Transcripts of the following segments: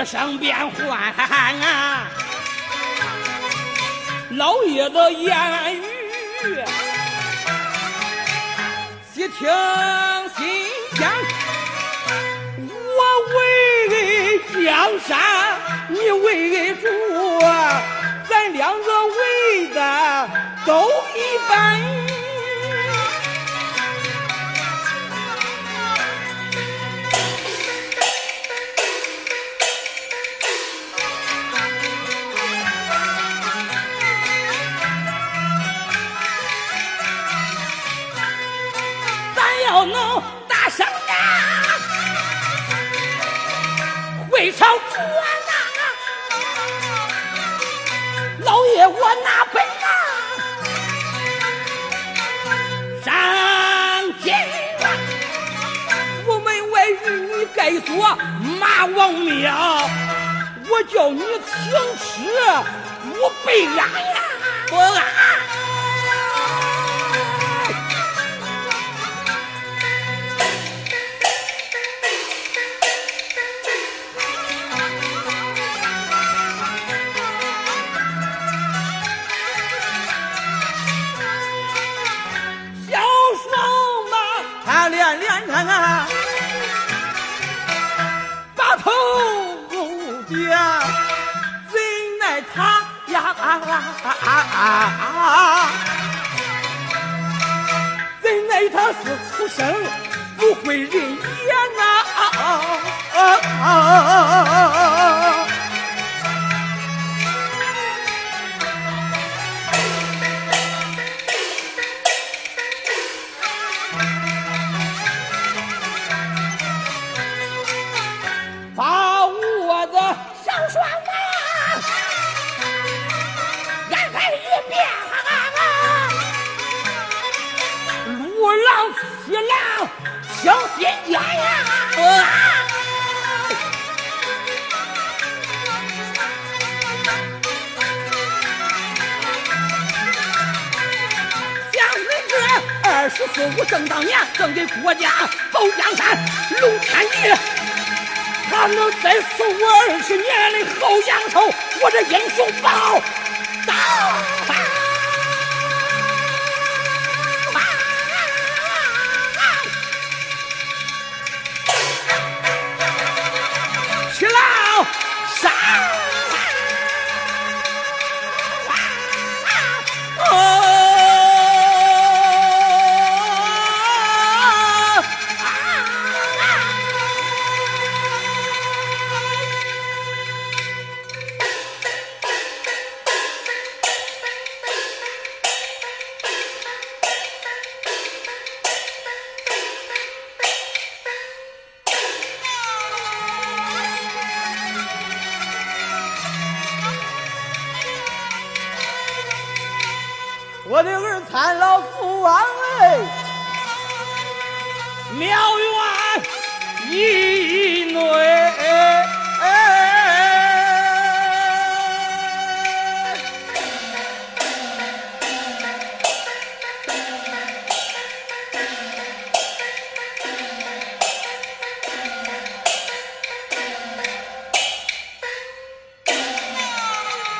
一声变换啊，老爷的言语，细听心间，我为江山，你为主，咱两个为的都一般。报家仇我这英雄报报我的儿参老父王哎，庙院一内。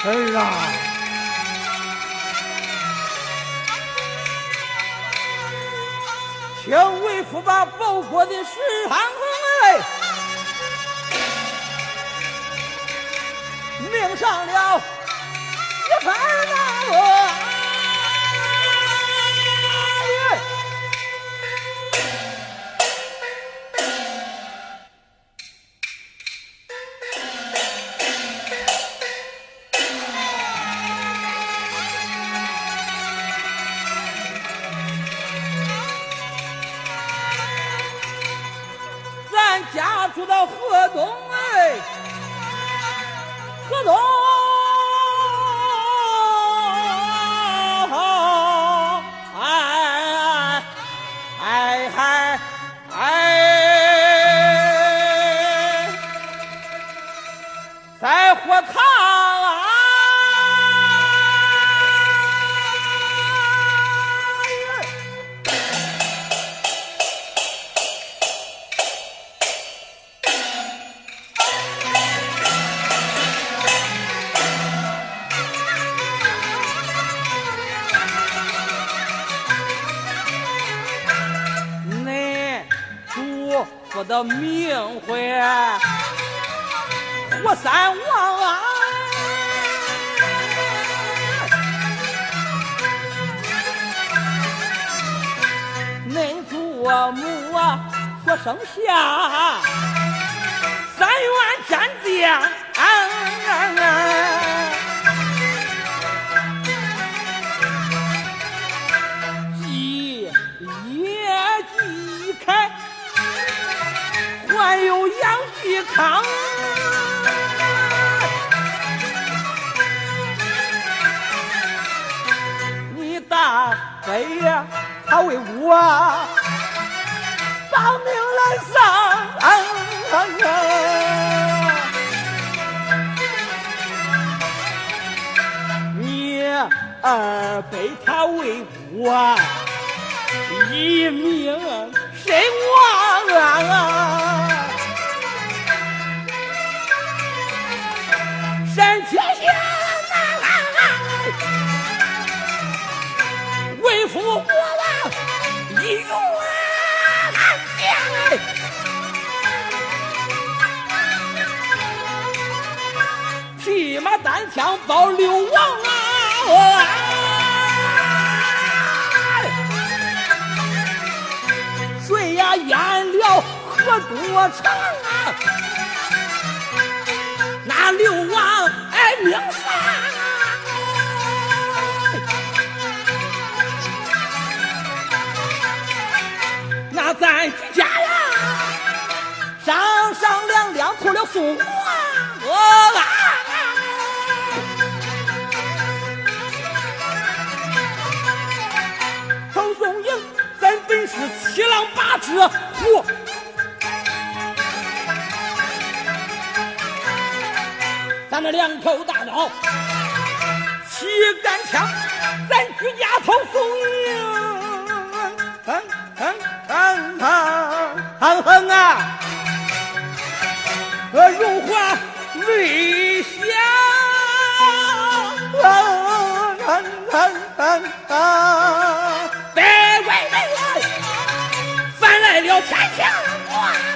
儿啊，请为父把报国的事上哎，命上了一番呐！住我三王啊！恁祖母啊，说生下三员战将。康，我报名来上，你二伯他为我一命身亡。山脚下，为父枪报刘王啊！水呀淹了河多长啊！那刘王哎，命丧！那咱几家呀，上上两两出了宋国七狼八只，嚯！咱那两口大刀，七杆枪，咱居家头送营，哼哼哼哼哼啊！呃，荣华未享，哼哼哼哼，百下。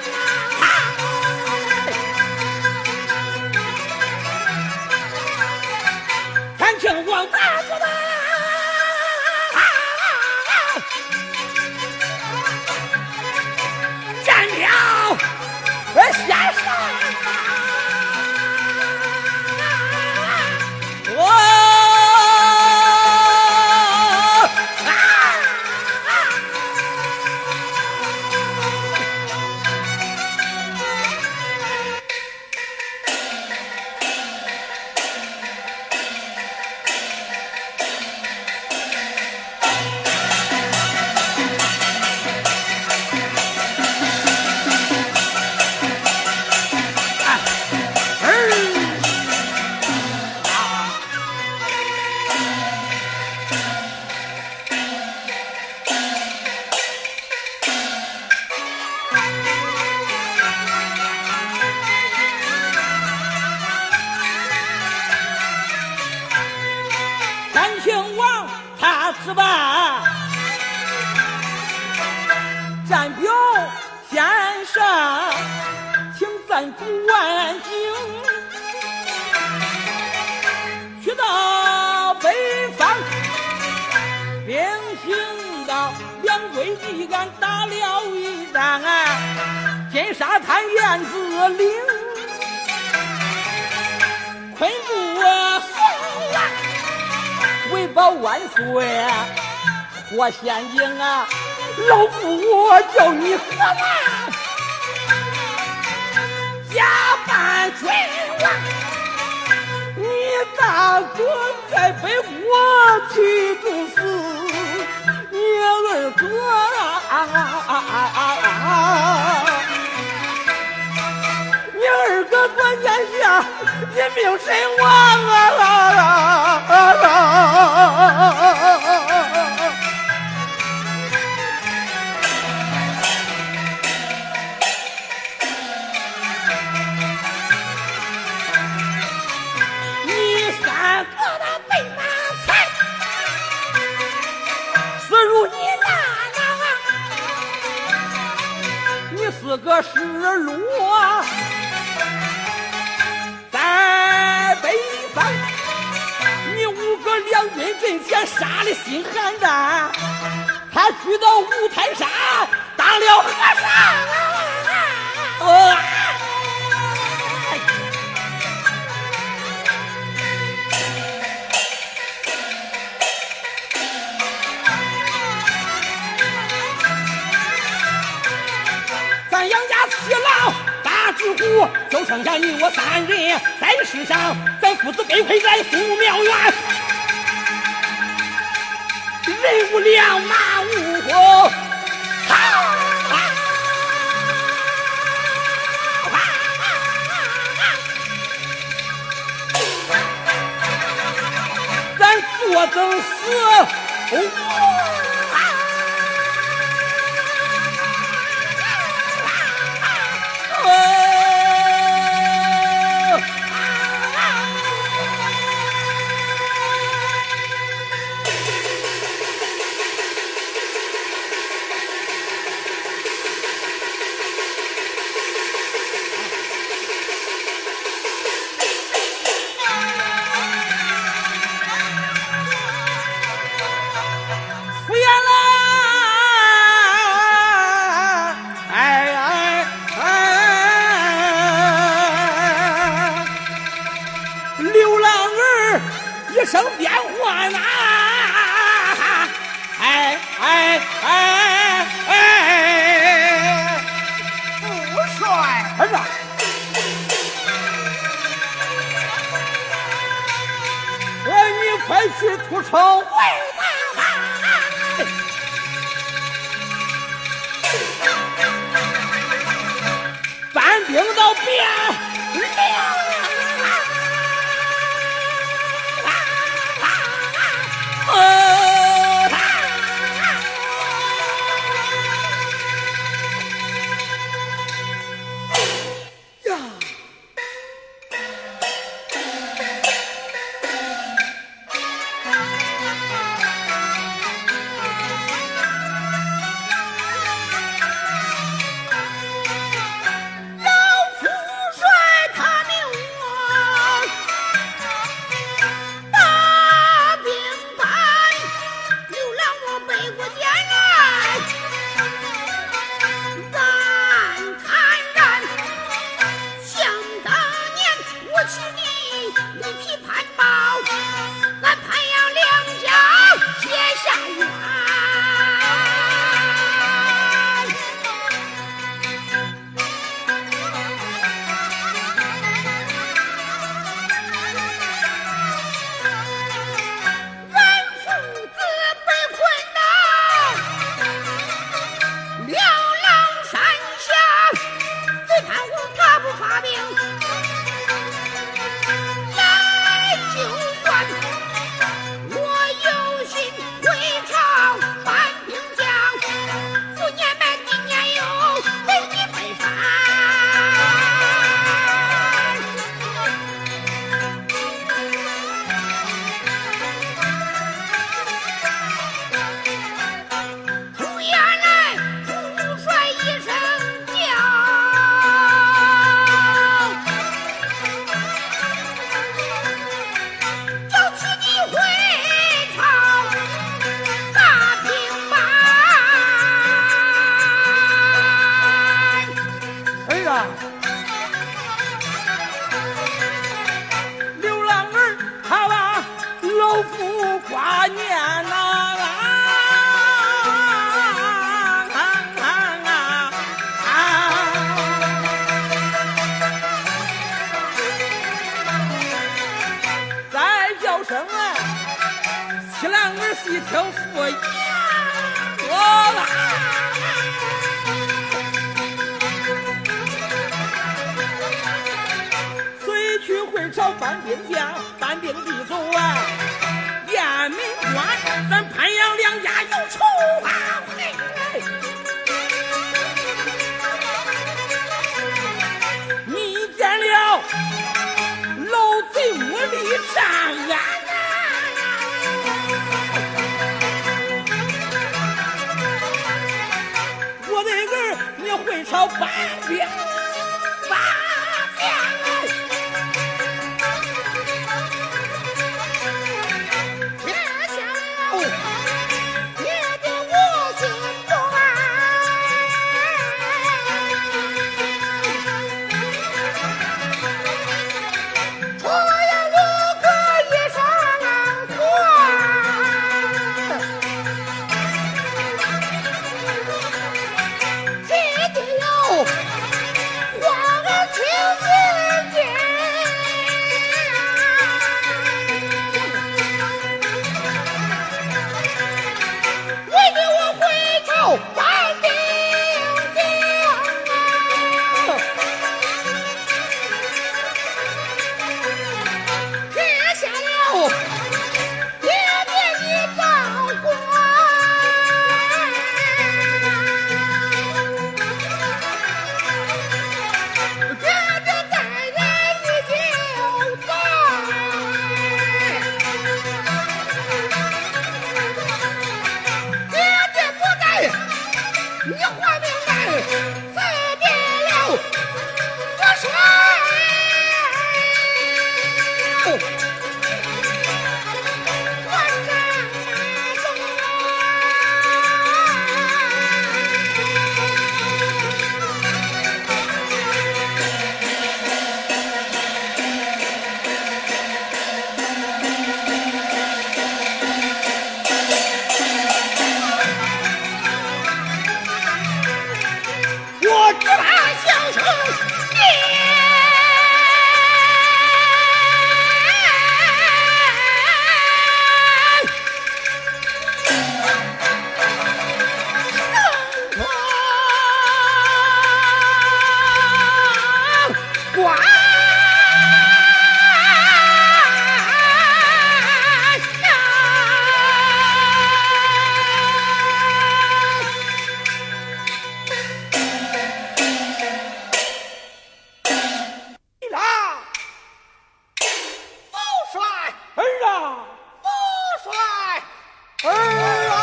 看燕子岭，昆布松啊。为保万岁，我县令啊，老夫我叫你何难？假扮君王，你大哥在北国去住死，你二哥啊，你二哥关键下一命身亡啊！你三哥的被马踩，死如你难啊！你四个失落在你五个两军阵前杀的心寒战，他去到五台山当了和尚。啊！咱杨家七老大知府，就剩下你我三人。在世上，咱父子背回来苏庙院，人无两，马无后，咱坐等死。福 搬兵到边 Bye. 啊父帅儿啊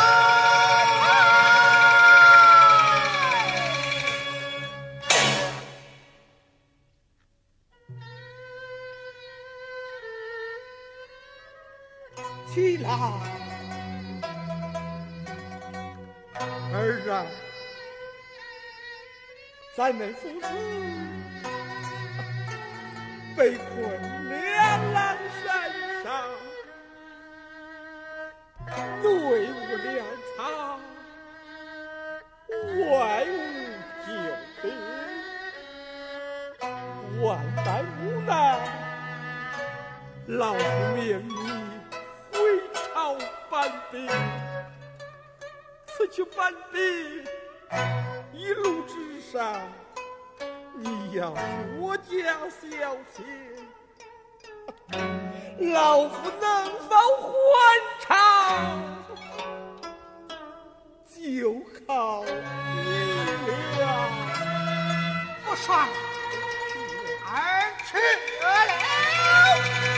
起来儿子咱们父子被困。老旦无奈，老夫命你回朝搬兵。此去搬兵，一路之上，你要多加小心。老夫能否还朝，就靠你了。我帅。吃得了。